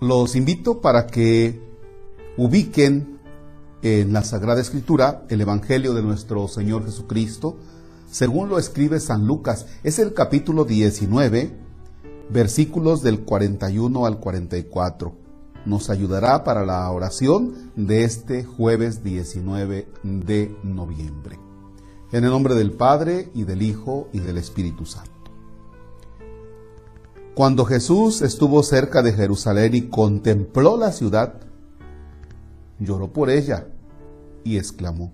Los invito para que ubiquen en la Sagrada Escritura el Evangelio de nuestro Señor Jesucristo, según lo escribe San Lucas. Es el capítulo 19, versículos del 41 al 44. Nos ayudará para la oración de este jueves 19 de noviembre. En el nombre del Padre y del Hijo y del Espíritu Santo. Cuando Jesús estuvo cerca de Jerusalén y contempló la ciudad, lloró por ella y exclamó,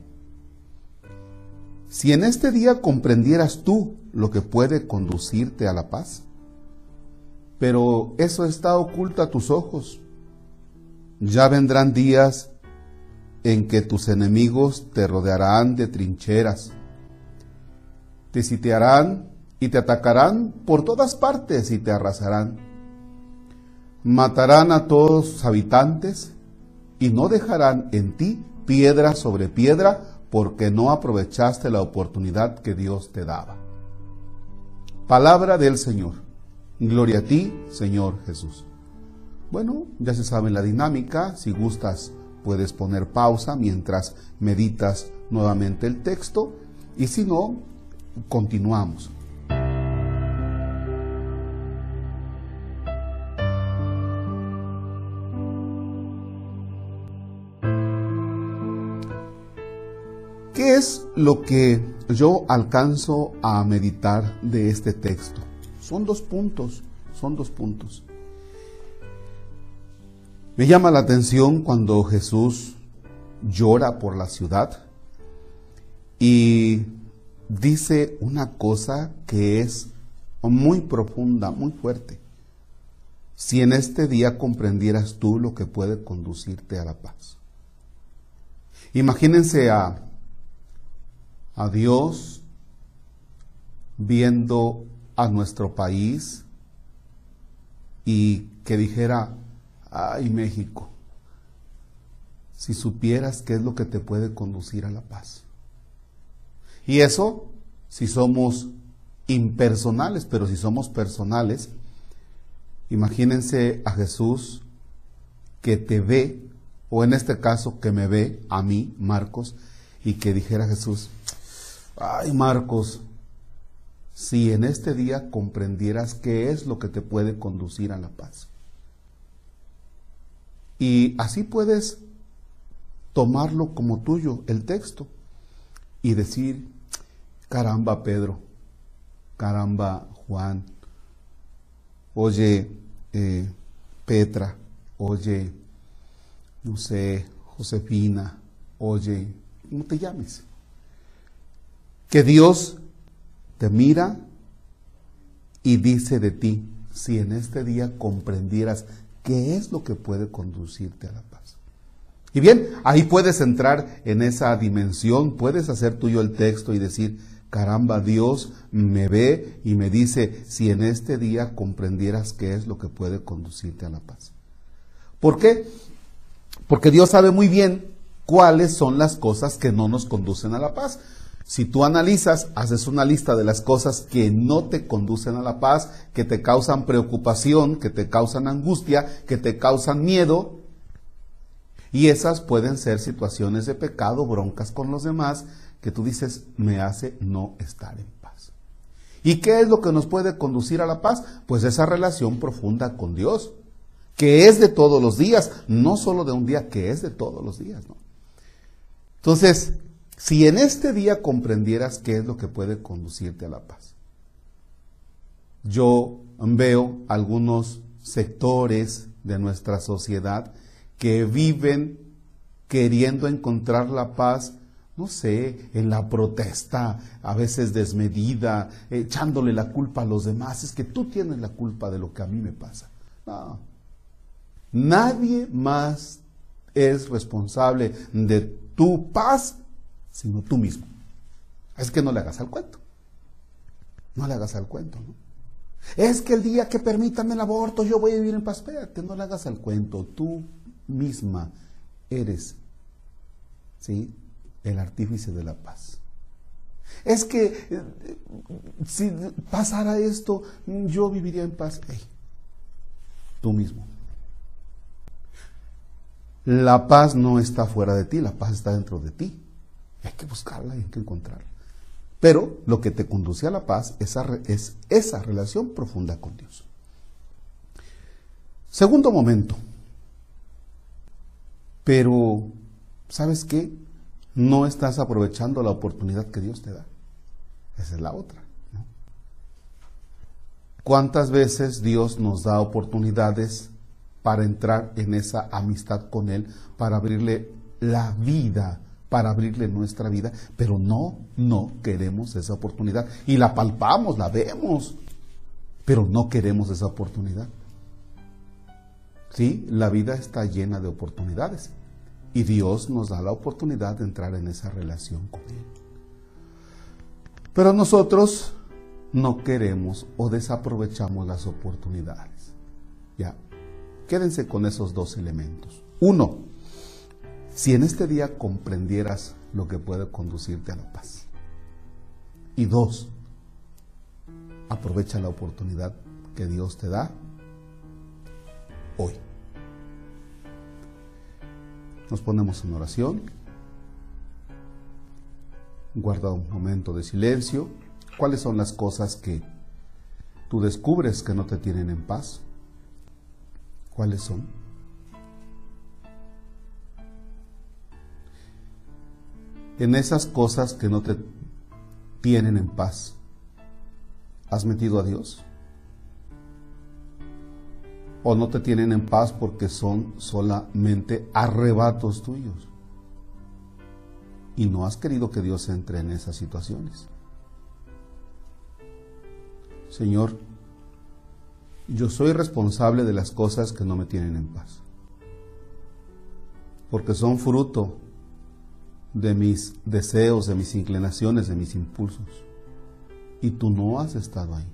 si en este día comprendieras tú lo que puede conducirte a la paz, pero eso está oculto a tus ojos, ya vendrán días en que tus enemigos te rodearán de trincheras, te sitiarán y te atacarán por todas partes y te arrasarán. Matarán a todos sus habitantes y no dejarán en ti piedra sobre piedra porque no aprovechaste la oportunidad que Dios te daba. Palabra del Señor. Gloria a ti, Señor Jesús. Bueno, ya se sabe la dinámica. Si gustas, puedes poner pausa mientras meditas nuevamente el texto. Y si no, continuamos. ¿Qué es lo que yo alcanzo a meditar de este texto? Son dos puntos, son dos puntos. Me llama la atención cuando Jesús llora por la ciudad y dice una cosa que es muy profunda, muy fuerte. Si en este día comprendieras tú lo que puede conducirte a la paz. Imagínense a a Dios viendo a nuestro país y que dijera, ay México, si supieras qué es lo que te puede conducir a la paz. Y eso si somos impersonales, pero si somos personales, imagínense a Jesús que te ve, o en este caso que me ve a mí, Marcos, y que dijera Jesús, Ay, Marcos, si en este día comprendieras qué es lo que te puede conducir a la paz. Y así puedes tomarlo como tuyo, el texto, y decir, caramba Pedro, caramba Juan, oye eh, Petra, oye, no sé, Josefina, oye, no te llames que Dios te mira y dice de ti, si en este día comprendieras qué es lo que puede conducirte a la paz. Y bien, ahí puedes entrar en esa dimensión, puedes hacer tuyo el texto y decir, caramba, Dios me ve y me dice, si en este día comprendieras qué es lo que puede conducirte a la paz. ¿Por qué? Porque Dios sabe muy bien cuáles son las cosas que no nos conducen a la paz. Si tú analizas, haces una lista de las cosas que no te conducen a la paz, que te causan preocupación, que te causan angustia, que te causan miedo, y esas pueden ser situaciones de pecado, broncas con los demás, que tú dices, me hace no estar en paz. ¿Y qué es lo que nos puede conducir a la paz? Pues esa relación profunda con Dios, que es de todos los días, no solo de un día, que es de todos los días. ¿no? Entonces, si en este día comprendieras qué es lo que puede conducirte a la paz. Yo veo algunos sectores de nuestra sociedad que viven queriendo encontrar la paz, no sé, en la protesta, a veces desmedida, echándole la culpa a los demás. Es que tú tienes la culpa de lo que a mí me pasa. No. Nadie más es responsable de tu paz sino tú mismo. Es que no le hagas al cuento. No le hagas al cuento. Es que el día que permitan el aborto yo voy a vivir en paz. Espérate, no le hagas al cuento. Tú misma eres, ¿sí? El artífice de la paz. Es que eh, si pasara esto, yo viviría en paz. tú mismo. La paz no está fuera de ti, la paz está dentro de ti. Hay que buscarla, hay que encontrarla. Pero lo que te conduce a la paz es esa relación profunda con Dios. Segundo momento. Pero, ¿sabes qué? No estás aprovechando la oportunidad que Dios te da. Esa es la otra. ¿Cuántas veces Dios nos da oportunidades para entrar en esa amistad con Él, para abrirle la vida, para abrirle nuestra vida? Pero no, no queremos esa oportunidad. Y la palpamos, la vemos, pero no queremos esa oportunidad. Sí, la vida está llena de oportunidades y Dios nos da la oportunidad de entrar en esa relación con Él. Pero nosotros no queremos o desaprovechamos las oportunidades. Ya, quédense con esos dos elementos. Uno, si en este día comprendieras lo que puede conducirte a la paz. Y dos, aprovecha la oportunidad que Dios te da hoy. Nos ponemos en oración. Guarda un momento de silencio. ¿Cuáles son las cosas que tú descubres que no te tienen en paz? ¿Cuáles son? En esas cosas que no te tienen en paz, ¿has metido a Dios? ¿O no te tienen en paz porque son solamente arrebatos tuyos? Y no has querido que Dios entre en esas situaciones. Señor, yo soy responsable de las cosas que no me tienen en paz, porque son fruto de mis deseos, de mis inclinaciones, de mis impulsos, y tú no has estado ahí.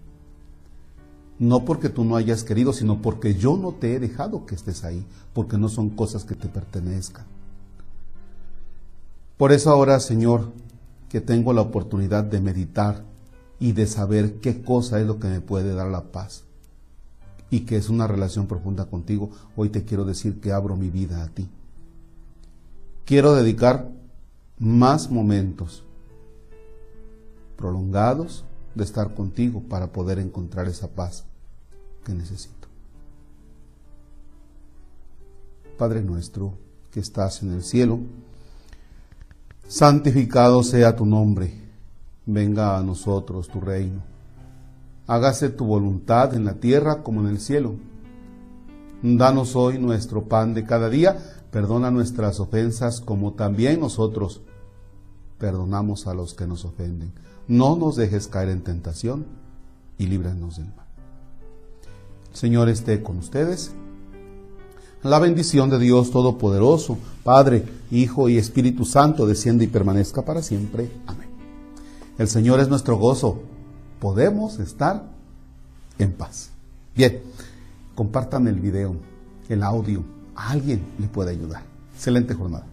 No porque tú no hayas querido, sino porque yo no te he dejado que estés ahí, porque no son cosas que te pertenezcan. Por eso ahora, Señor, que tengo la oportunidad de meditar y de saber qué cosa es lo que me puede dar la paz y que es una relación profunda contigo, hoy te quiero decir que abro mi vida a ti. Quiero dedicar más momentos prolongados de estar contigo para poder encontrar esa paz que necesito. Padre nuestro que estás en el cielo, santificado sea tu nombre venga a nosotros tu reino. Hágase tu voluntad en la tierra como en el cielo. Danos hoy nuestro pan de cada día, perdona nuestras ofensas como también nosotros perdonamos a los que nos ofenden. No nos dejes caer en tentación y líbranos del mal. Señor esté con ustedes. La bendición de Dios Todopoderoso, Padre, Hijo y Espíritu Santo, desciende y permanezca para siempre. Amén. El Señor es nuestro gozo. Podemos estar en paz. Bien, compartan el video, el audio. A alguien le puede ayudar. Excelente jornada.